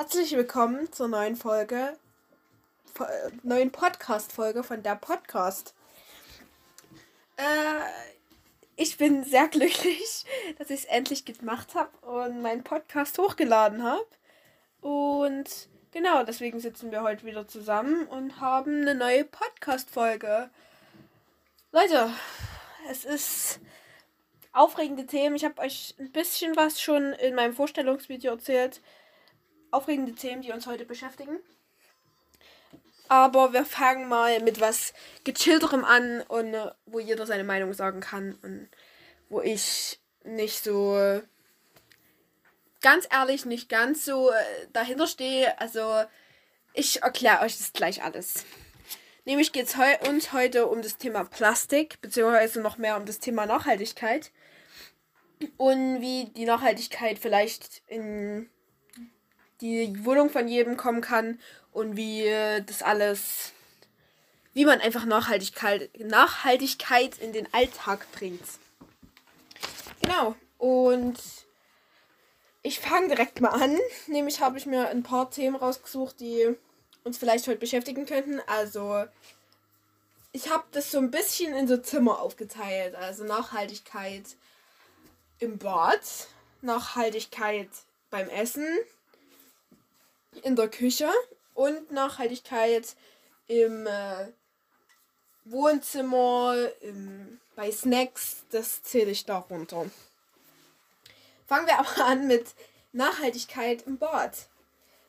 Herzlich willkommen zur neuen Folge, äh, neuen Podcast-Folge von der Podcast. Äh, ich bin sehr glücklich, dass ich es endlich gemacht habe und meinen Podcast hochgeladen habe. Und genau, deswegen sitzen wir heute wieder zusammen und haben eine neue Podcast-Folge. Leute, es ist aufregende Themen. Ich habe euch ein bisschen was schon in meinem Vorstellungsvideo erzählt. Aufregende Themen, die uns heute beschäftigen. Aber wir fangen mal mit was gechillterem an und äh, wo jeder seine Meinung sagen kann und wo ich nicht so ganz ehrlich nicht ganz so äh, dahinter stehe. Also ich erkläre euch das gleich alles. Nämlich geht es heu uns heute um das Thema Plastik, beziehungsweise noch mehr um das Thema Nachhaltigkeit. Und wie die Nachhaltigkeit vielleicht in die Wohnung von jedem kommen kann und wie das alles, wie man einfach Nachhaltigkeit, Nachhaltigkeit in den Alltag bringt. Genau. Und ich fange direkt mal an. Nämlich habe ich mir ein paar Themen rausgesucht, die uns vielleicht heute beschäftigen könnten. Also ich habe das so ein bisschen in so Zimmer aufgeteilt. Also Nachhaltigkeit im Bad, Nachhaltigkeit beim Essen, in der Küche und Nachhaltigkeit im äh, Wohnzimmer, im, bei Snacks. Das zähle ich darunter. Fangen wir aber an mit Nachhaltigkeit im Bad.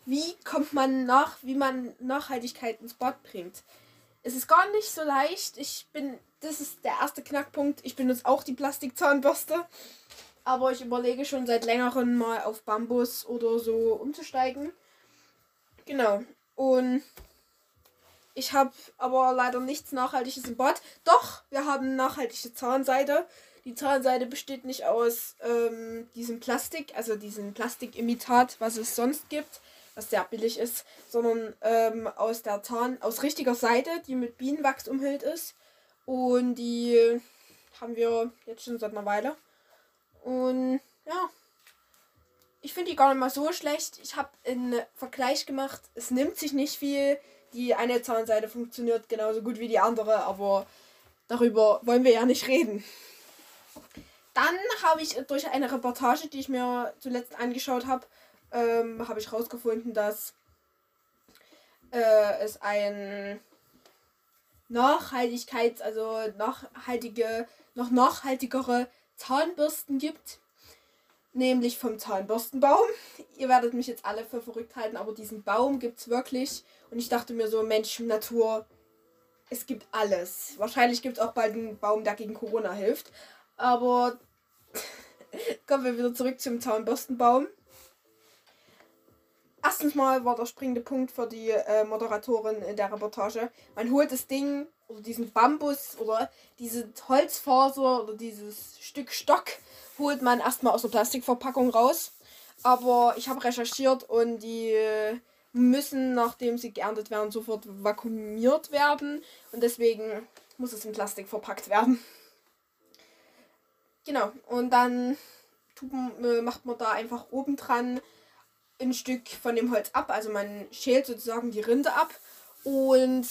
Wie kommt man nach, wie man Nachhaltigkeit ins Bad bringt? Es ist gar nicht so leicht. Ich bin, das ist der erste Knackpunkt. Ich benutze auch die Plastikzahnbürste. Aber ich überlege schon seit längerem mal auf Bambus oder so umzusteigen. Genau. Und ich habe aber leider nichts Nachhaltiges im Bad. Doch, wir haben nachhaltige Zahnseide. Die Zahnseide besteht nicht aus ähm, diesem Plastik, also diesem Plastikimitat, was es sonst gibt, was sehr billig ist, sondern ähm, aus der Zahn, aus richtiger Seide, die mit Bienenwachs umhüllt ist. Und die haben wir jetzt schon seit einer Weile. Und ja, ich finde die gar nicht mal so schlecht. Ich habe einen Vergleich gemacht. Es nimmt sich nicht viel. Die eine Zahnseide funktioniert genauso gut wie die andere, aber darüber wollen wir ja nicht reden. Dann habe ich durch eine Reportage, die ich mir zuletzt angeschaut habe, ähm, habe ich herausgefunden, dass äh, es ein Nachhaltigkeits-, also nachhaltige, noch nachhaltigere Zahnbürsten gibt. Nämlich vom Zahnbürstenbaum. Ihr werdet mich jetzt alle für verrückt halten, aber diesen Baum gibt es wirklich. Und ich dachte mir so, Mensch, Natur, es gibt alles. Wahrscheinlich gibt es auch bald einen Baum, der gegen Corona hilft. Aber kommen wir wieder zurück zum Zahnbürstenbaum. Erstens mal war der springende Punkt für die äh, Moderatorin in der Reportage. Man holt das Ding oder diesen Bambus oder diese Holzfaser oder dieses Stück Stock holt man erstmal aus der Plastikverpackung raus. Aber ich habe recherchiert und die müssen, nachdem sie geerntet werden, sofort vakuumiert werden. Und deswegen muss es in Plastik verpackt werden. Genau. Und dann äh, macht man da einfach oben dran ein Stück von dem Holz ab. Also man schält sozusagen die Rinde ab und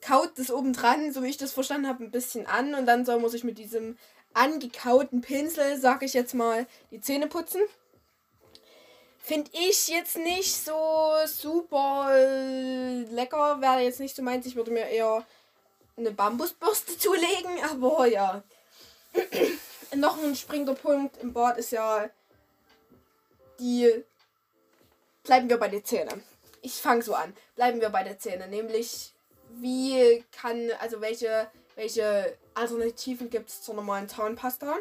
kaut das oben dran, so wie ich das verstanden habe, ein bisschen an. Und dann soll man sich mit diesem angekauten Pinsel, sag ich jetzt mal, die Zähne putzen. Finde ich jetzt nicht so super lecker. Wäre jetzt nicht so meins. Ich würde mir eher eine Bambusbürste zulegen. Aber ja. Noch ein springender Punkt im Bad ist ja die. Bleiben wir bei den Zähnen. Ich fange so an. Bleiben wir bei den Zähnen. Nämlich, wie kann, also welche, welche Alternativen gibt es zur normalen Zahnpasta?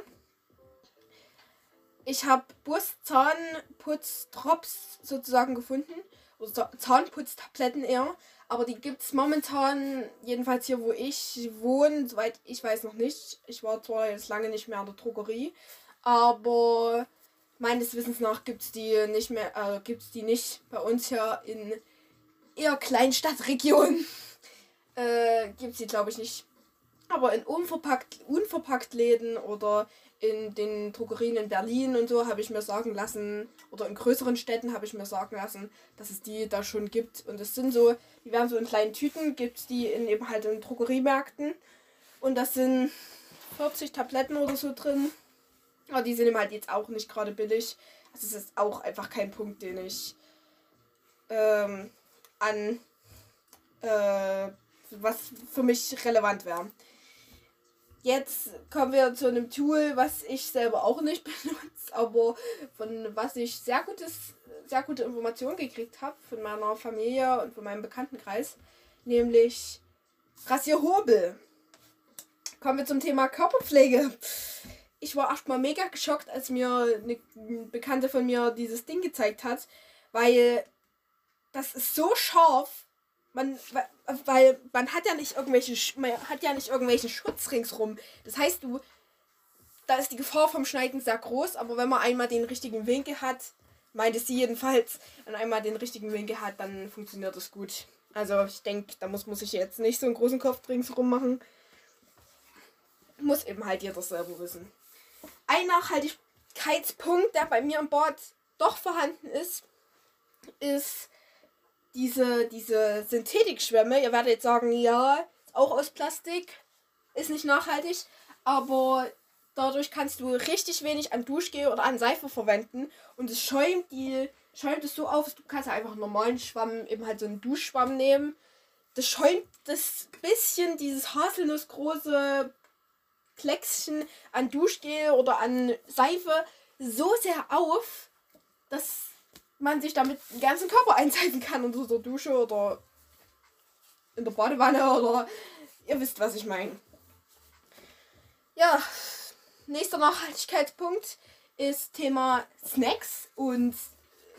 Ich habe Bus Zahnputzdrops sozusagen gefunden. Oder Zahnputztabletten eher. Aber die gibt es momentan, jedenfalls hier, wo ich wohne, soweit ich weiß noch nicht. Ich war zwar jetzt lange nicht mehr in der Drogerie, aber meines Wissens nach gibt es die nicht mehr, äh, gibt es die nicht bei uns hier in eher Kleinstadtregion. äh, gibt es die, glaube ich, nicht. Aber in unverpackt, unverpackt Läden oder in den Drogerien in Berlin und so habe ich mir sagen lassen, oder in größeren Städten habe ich mir sagen lassen, dass es die da schon gibt. Und es sind so, die werden so in kleinen Tüten, gibt es die in eben halt in Drogeriemärkten. Und das sind 40 Tabletten oder so drin. Aber die sind halt jetzt auch nicht gerade billig. Also es ist auch einfach kein Punkt, den ich ähm, an äh, was für mich relevant wäre. Jetzt kommen wir zu einem Tool, was ich selber auch nicht benutze, aber von was ich sehr gutes, sehr gute Informationen gekriegt habe von meiner Familie und von meinem Bekanntenkreis, nämlich Rasierhobel. Kommen wir zum Thema Körperpflege. Ich war erstmal mega geschockt, als mir eine Bekannte von mir dieses Ding gezeigt hat, weil das ist so scharf man, weil man hat ja nicht irgendwelche, man hat ja nicht irgendwelchen Schutz ringsrum. Das heißt, du, da ist die Gefahr vom Schneiden sehr groß, aber wenn man einmal den richtigen Winkel hat, meinte sie jedenfalls, wenn einmal den richtigen Winkel hat, dann funktioniert das gut. Also ich denke, da muss man sich jetzt nicht so einen großen Kopf ringsrum machen. Muss eben halt jeder selber wissen. Ein Nachhaltigkeitspunkt, der bei mir im Bord doch vorhanden ist, ist diese, diese Synthetikschwämme, ihr werdet jetzt sagen, ja, auch aus Plastik, ist nicht nachhaltig, aber dadurch kannst du richtig wenig an Duschgel oder an Seife verwenden und es schäumt die schäumt es so auf, du kannst einfach einen normalen Schwamm, eben halt so einen Duschschwamm nehmen. Das schäumt das bisschen dieses haselnussgroße Kleckschen an Duschgel oder an Seife so sehr auf, dass man sich damit den ganzen Körper einseifen kann unter der Dusche oder in der Badewanne oder ihr wisst, was ich meine. Ja, nächster Nachhaltigkeitspunkt ist Thema Snacks und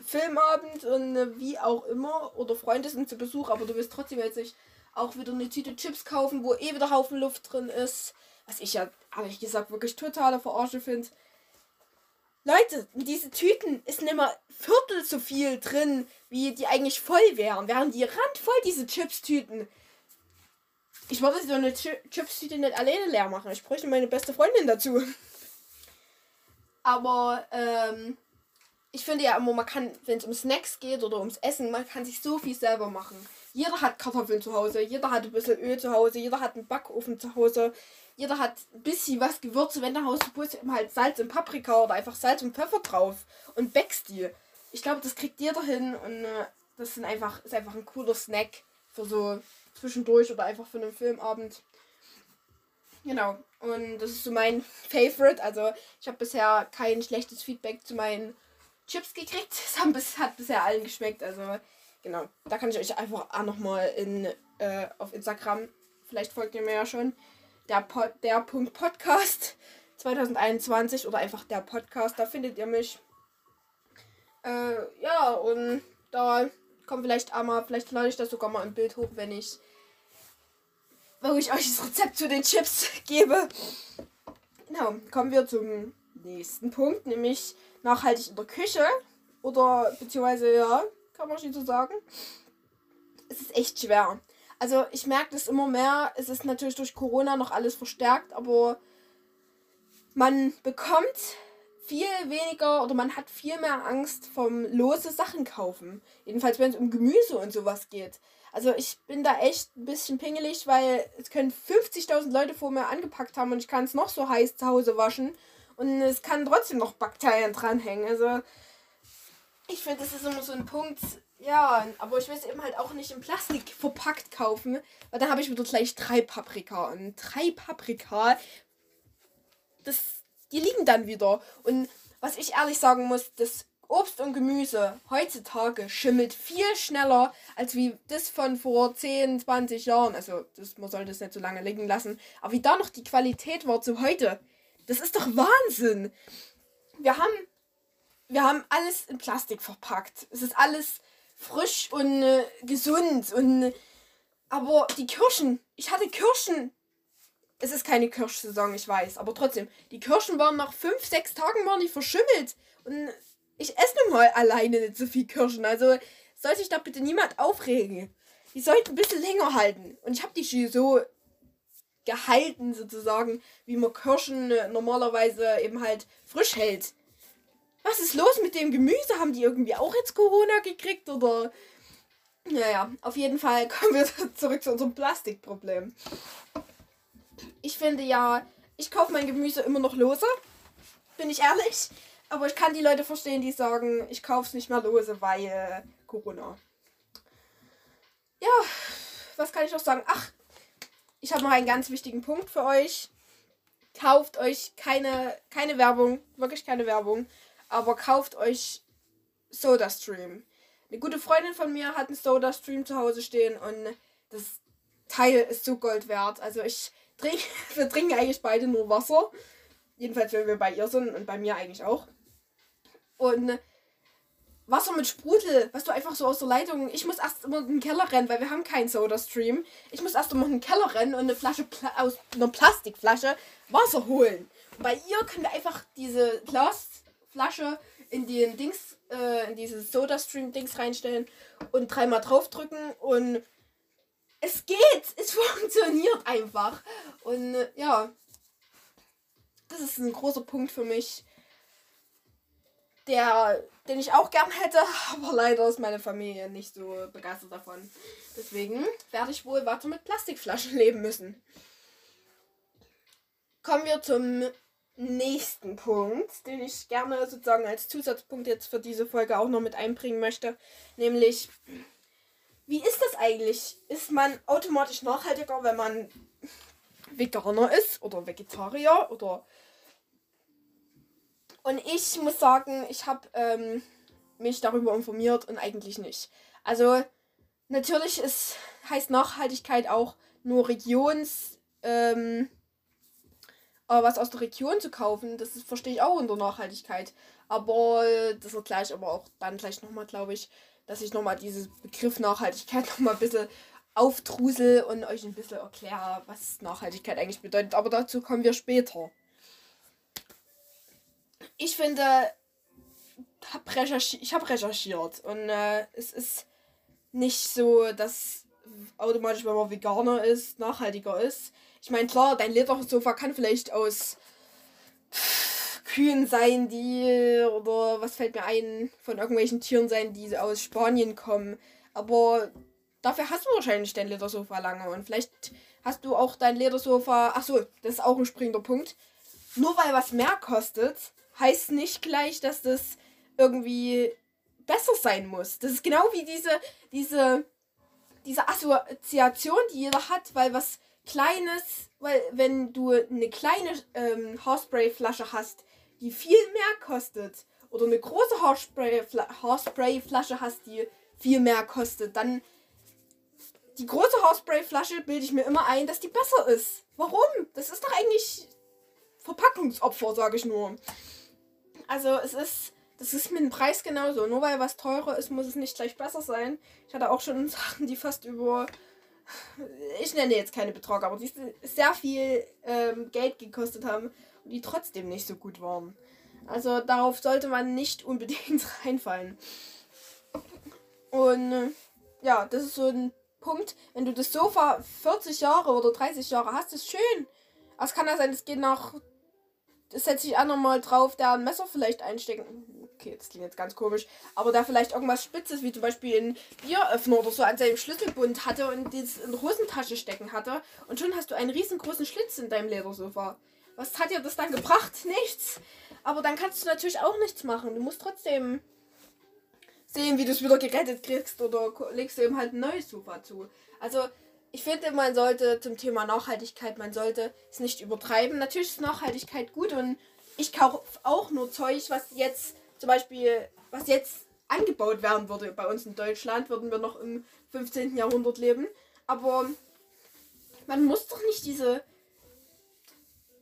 Filmabend und wie auch immer oder Freunde sind zu Besuch, aber du willst trotzdem jetzt nicht auch wieder eine Tüte Chips kaufen, wo eh wieder Haufen Luft drin ist. Was ich ja ehrlich gesagt wirklich totale Verarsche finde. Leute, in diese Tüten ist nicht mal Viertel so viel drin, wie die eigentlich voll wären. Wären die randvoll, diese Chips-Tüten. Ich wollte so eine Chips-Tüte nicht alleine leer machen. Ich bräuchte meine beste Freundin dazu. Aber, ähm, ich finde ja immer, man kann, wenn es um Snacks geht oder ums Essen, man kann sich so viel selber machen. Jeder hat Kartoffeln zu Hause, jeder hat ein bisschen Öl zu Hause, jeder hat einen Backofen zu Hause, jeder hat ein bisschen was Gewürze. Wenn der Haus ist, eben halt Salz und Paprika oder einfach Salz und Pfeffer drauf und backst die. Ich glaube, das kriegt jeder hin und äh, das sind einfach, ist einfach ein cooler Snack für so zwischendurch oder einfach für einen Filmabend. Genau. Und das ist so mein Favorite. Also ich habe bisher kein schlechtes Feedback zu meinen Chips gekriegt. Es hat bisher allen geschmeckt. Also genau. Da kann ich euch einfach auch nochmal in, äh, auf Instagram, vielleicht folgt ihr mir ja schon, der, Pod, der Punkt Podcast 2021 oder einfach der Podcast, da findet ihr mich. Äh, ja, und da kommt vielleicht einmal, vielleicht lade ich das sogar mal im Bild hoch, wenn ich, wenn ich euch das Rezept zu den Chips gebe. Genau, kommen wir zum nächsten Punkt, nämlich nachhaltig in der Küche. Oder beziehungsweise ja, kann man schon so sagen. Es ist echt schwer. Also ich merke das immer mehr. Es ist natürlich durch Corona noch alles verstärkt, aber man bekommt viel weniger oder man hat viel mehr Angst vom lose Sachen kaufen. Jedenfalls, wenn es um Gemüse und sowas geht. Also ich bin da echt ein bisschen pingelig, weil es können 50.000 Leute vor mir angepackt haben und ich kann es noch so heiß zu Hause waschen und es kann trotzdem noch Bakterien dranhängen. Also ich finde, das ist immer so ein Punkt, ja, aber ich will es eben halt auch nicht in Plastik verpackt kaufen, weil dann habe ich wieder gleich drei Paprika. Und drei Paprika, das, die liegen dann wieder. Und was ich ehrlich sagen muss, das Obst und Gemüse heutzutage schimmelt viel schneller als wie das von vor 10, 20 Jahren. Also, das, man sollte es nicht so lange liegen lassen. Aber wie da noch die Qualität war zu heute, das ist doch Wahnsinn. Wir haben, wir haben alles in Plastik verpackt. Es ist alles frisch und äh, gesund und aber die Kirschen, ich hatte Kirschen. Es ist keine Kirschsaison, ich weiß, aber trotzdem, die Kirschen waren nach fünf, sechs Tagen waren die verschimmelt und ich esse nun mal alleine nicht so viel Kirschen. Also soll sich da bitte niemand aufregen. Die sollten ein bisschen länger halten. Und ich habe die so gehalten sozusagen, wie man Kirschen normalerweise eben halt frisch hält. Was ist los mit dem Gemüse? Haben die irgendwie auch jetzt Corona gekriegt oder? Naja, auf jeden Fall kommen wir zurück zu unserem Plastikproblem. Ich finde ja, ich kaufe mein Gemüse immer noch lose. Bin ich ehrlich. Aber ich kann die Leute verstehen, die sagen, ich kaufe es nicht mehr lose, weil Corona. Ja, was kann ich noch sagen? Ach, ich habe noch einen ganz wichtigen Punkt für euch. Kauft euch keine, keine Werbung, wirklich keine Werbung, aber kauft euch SodaStream. Eine gute Freundin von mir hat einen SodaStream zu Hause stehen und das Teil ist so Gold wert. Also ich trinke, wir trinken eigentlich beide nur Wasser. Jedenfalls, wenn wir bei ihr sind und bei mir eigentlich auch. Und Wasser mit Sprudel, was du einfach so aus der Leitung. Ich muss erst immer in den Keller rennen, weil wir haben keinen Soda-Stream. Ich muss erst immer in den Keller rennen und eine Flasche Pla aus einer Plastikflasche Wasser holen. bei ihr können wir einfach diese Glasflasche in den Dings, äh, in dieses Soda-Stream-Dings reinstellen und dreimal draufdrücken und es geht. Es funktioniert einfach. Und äh, ja, das ist ein großer Punkt für mich der, den ich auch gern hätte, aber leider ist meine Familie nicht so begeistert davon. Deswegen werde ich wohl weiter mit Plastikflaschen leben müssen. Kommen wir zum nächsten Punkt, den ich gerne sozusagen als Zusatzpunkt jetzt für diese Folge auch noch mit einbringen möchte. Nämlich, wie ist das eigentlich? Ist man automatisch nachhaltiger, wenn man Veganer ist oder Vegetarier oder und ich muss sagen, ich habe ähm, mich darüber informiert und eigentlich nicht. Also natürlich ist, heißt Nachhaltigkeit auch nur Regions, ähm, aber was aus der Region zu kaufen, das verstehe ich auch unter Nachhaltigkeit. Aber das erkläre ich aber auch dann gleich nochmal, glaube ich, dass ich nochmal diesen Begriff Nachhaltigkeit nochmal ein bisschen auftrusel und euch ein bisschen erkläre, was Nachhaltigkeit eigentlich bedeutet. Aber dazu kommen wir später ich finde, hab ich habe recherchiert und äh, es ist nicht so, dass automatisch, wenn man Veganer ist, nachhaltiger ist. Ich meine, klar, dein Ledersofa kann vielleicht aus Kühen sein, die oder was fällt mir ein, von irgendwelchen Tieren sein, die aus Spanien kommen. Aber dafür hast du wahrscheinlich dein Ledersofa lange und vielleicht hast du auch dein Ledersofa. Achso, das ist auch ein springender Punkt. Nur weil was mehr kostet, heißt nicht gleich, dass das irgendwie besser sein muss. Das ist genau wie diese, diese, diese Assoziation, die jeder hat, weil was Kleines, weil wenn du eine kleine ähm, Haarspray-Flasche hast, die viel mehr kostet, oder eine große Haarspray-Flasche hast, die viel mehr kostet, dann die große Haarspray-Flasche bilde ich mir immer ein, dass die besser ist. Warum? Das ist doch eigentlich Verpackungsopfer, sage ich nur. Also es ist, das ist mit dem Preis genauso. Nur weil was teurer ist, muss es nicht gleich besser sein. Ich hatte auch schon Sachen, die fast über, ich nenne jetzt keine Betrag, aber die sehr viel ähm, Geld gekostet haben und die trotzdem nicht so gut waren. Also darauf sollte man nicht unbedingt reinfallen. Und äh, ja, das ist so ein Punkt. Wenn du das Sofa 40 Jahre oder 30 Jahre hast, ist schön. Aber es kann ja sein, es geht nach setze ich auch nochmal drauf, der ein Messer vielleicht einstecken. Okay, das klingt jetzt ganz komisch. Aber der vielleicht irgendwas Spitzes, wie zum Beispiel ein Bieröffner oder so an seinem Schlüsselbund hatte und das in der Hosentasche stecken hatte. Und schon hast du einen riesengroßen Schlitz in deinem Ledersofa. Was hat dir das dann gebracht? Nichts. Aber dann kannst du natürlich auch nichts machen. Du musst trotzdem sehen, wie du es wieder gerettet kriegst oder legst du eben halt ein neues Sofa zu. Also ich finde, man sollte zum Thema Nachhaltigkeit, man sollte es nicht übertreiben. Natürlich ist Nachhaltigkeit gut und ich kaufe auch nur Zeug, was jetzt zum Beispiel, was jetzt angebaut werden würde bei uns in Deutschland, würden wir noch im 15. Jahrhundert leben. Aber man muss doch nicht diese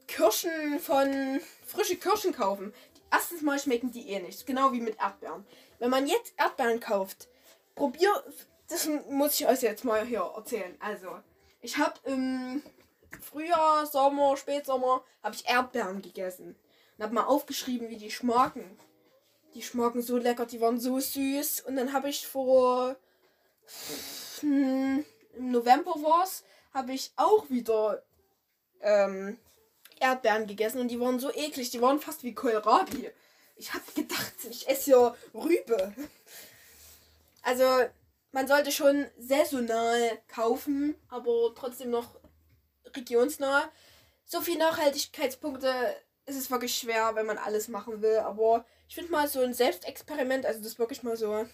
Kirschen von frische Kirschen kaufen. Erstens mal schmecken die eh nicht, genau wie mit Erdbeeren. Wenn man jetzt Erdbeeren kauft, probier das muss ich euch jetzt mal hier erzählen. Also, ich habe im Frühjahr, Sommer, Spätsommer, habe ich Erdbeeren gegessen. Und habe mal aufgeschrieben, wie die schmecken. Die schmecken so lecker, die waren so süß. Und dann habe ich vor hm, im November war es, habe ich auch wieder ähm, Erdbeeren gegessen und die waren so eklig, die waren fast wie Kohlrabi. Ich hab gedacht, ich esse ja Rübe. Also, man sollte schon saisonal kaufen, aber trotzdem noch regionsnah. So viel Nachhaltigkeitspunkte ist es wirklich schwer, wenn man alles machen will. Aber ich finde mal so ein Selbstexperiment, also das wirklich mal so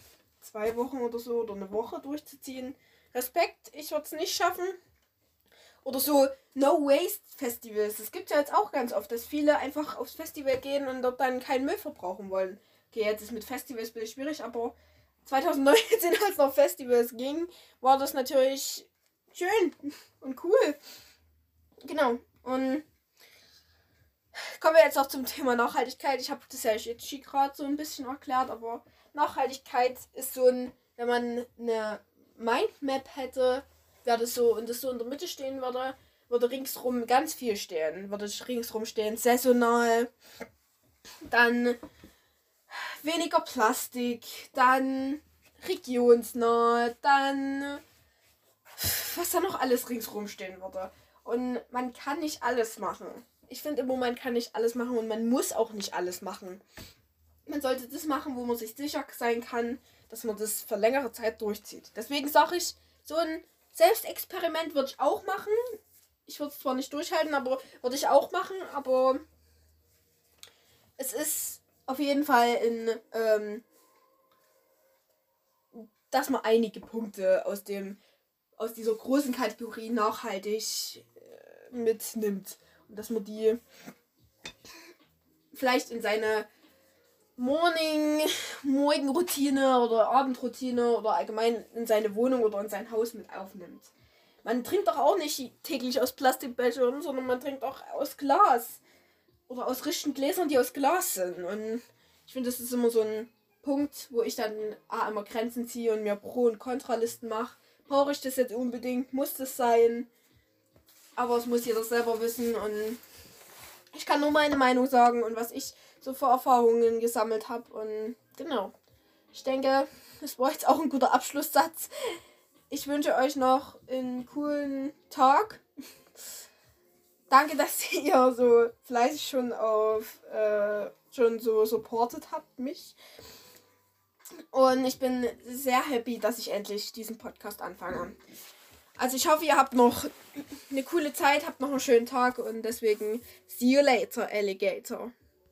zwei Wochen oder so oder eine Woche durchzuziehen. Respekt, ich würde es nicht schaffen. Oder so No Waste Festivals. Das gibt es ja jetzt auch ganz oft, dass viele einfach aufs Festival gehen und dort dann keinen Müll verbrauchen wollen. Okay, jetzt ist mit Festivals ein bisschen schwierig, aber 2019, als noch Festivals ging, war das natürlich schön und cool. Genau. Und kommen wir jetzt auch zum Thema Nachhaltigkeit. Ich habe das ja jetzt gerade so ein bisschen erklärt, aber Nachhaltigkeit ist so ein, wenn man eine Mindmap hätte, wäre das so und das so in der Mitte stehen würde, würde ringsrum ganz viel stehen. Würde ringsrum stehen saisonal, dann weniger Plastik, dann regionsnah, dann was da noch alles ringsrum stehen würde. Und man kann nicht alles machen. Ich finde im Moment kann nicht alles machen und man muss auch nicht alles machen. Man sollte das machen, wo man sich sicher sein kann, dass man das für längere Zeit durchzieht. Deswegen sage ich, so ein Selbstexperiment würde ich auch machen. Ich würde es zwar nicht durchhalten, aber würde ich auch machen, aber es ist auf jeden Fall in, ähm, dass man einige Punkte aus dem aus dieser großen Kategorie nachhaltig äh, mitnimmt dass man die vielleicht in seine Morning, Morgenroutine oder Abendroutine oder allgemein in seine Wohnung oder in sein Haus mit aufnimmt. Man trinkt doch auch nicht täglich aus Plastikbechern, sondern man trinkt auch aus Glas. Oder aus richtigen Gläsern, die aus Glas sind. Und ich finde, das ist immer so ein Punkt, wo ich dann ah, immer Grenzen ziehe und mir Pro- und Kontralisten mache. Brauche ich das jetzt unbedingt? Muss das sein? Aber es muss jeder selber wissen und ich kann nur meine Meinung sagen und was ich so für Erfahrungen gesammelt habe. Und genau. Ich denke, das war jetzt auch ein guter Abschlusssatz. Ich wünsche euch noch einen coolen Tag. Danke, dass ihr so fleißig schon auf äh, schon so supportet habt mich. Und ich bin sehr happy, dass ich endlich diesen Podcast anfange. Also ich hoffe, ihr habt noch eine coole Zeit, habt noch einen schönen Tag und deswegen see you later, Alligator.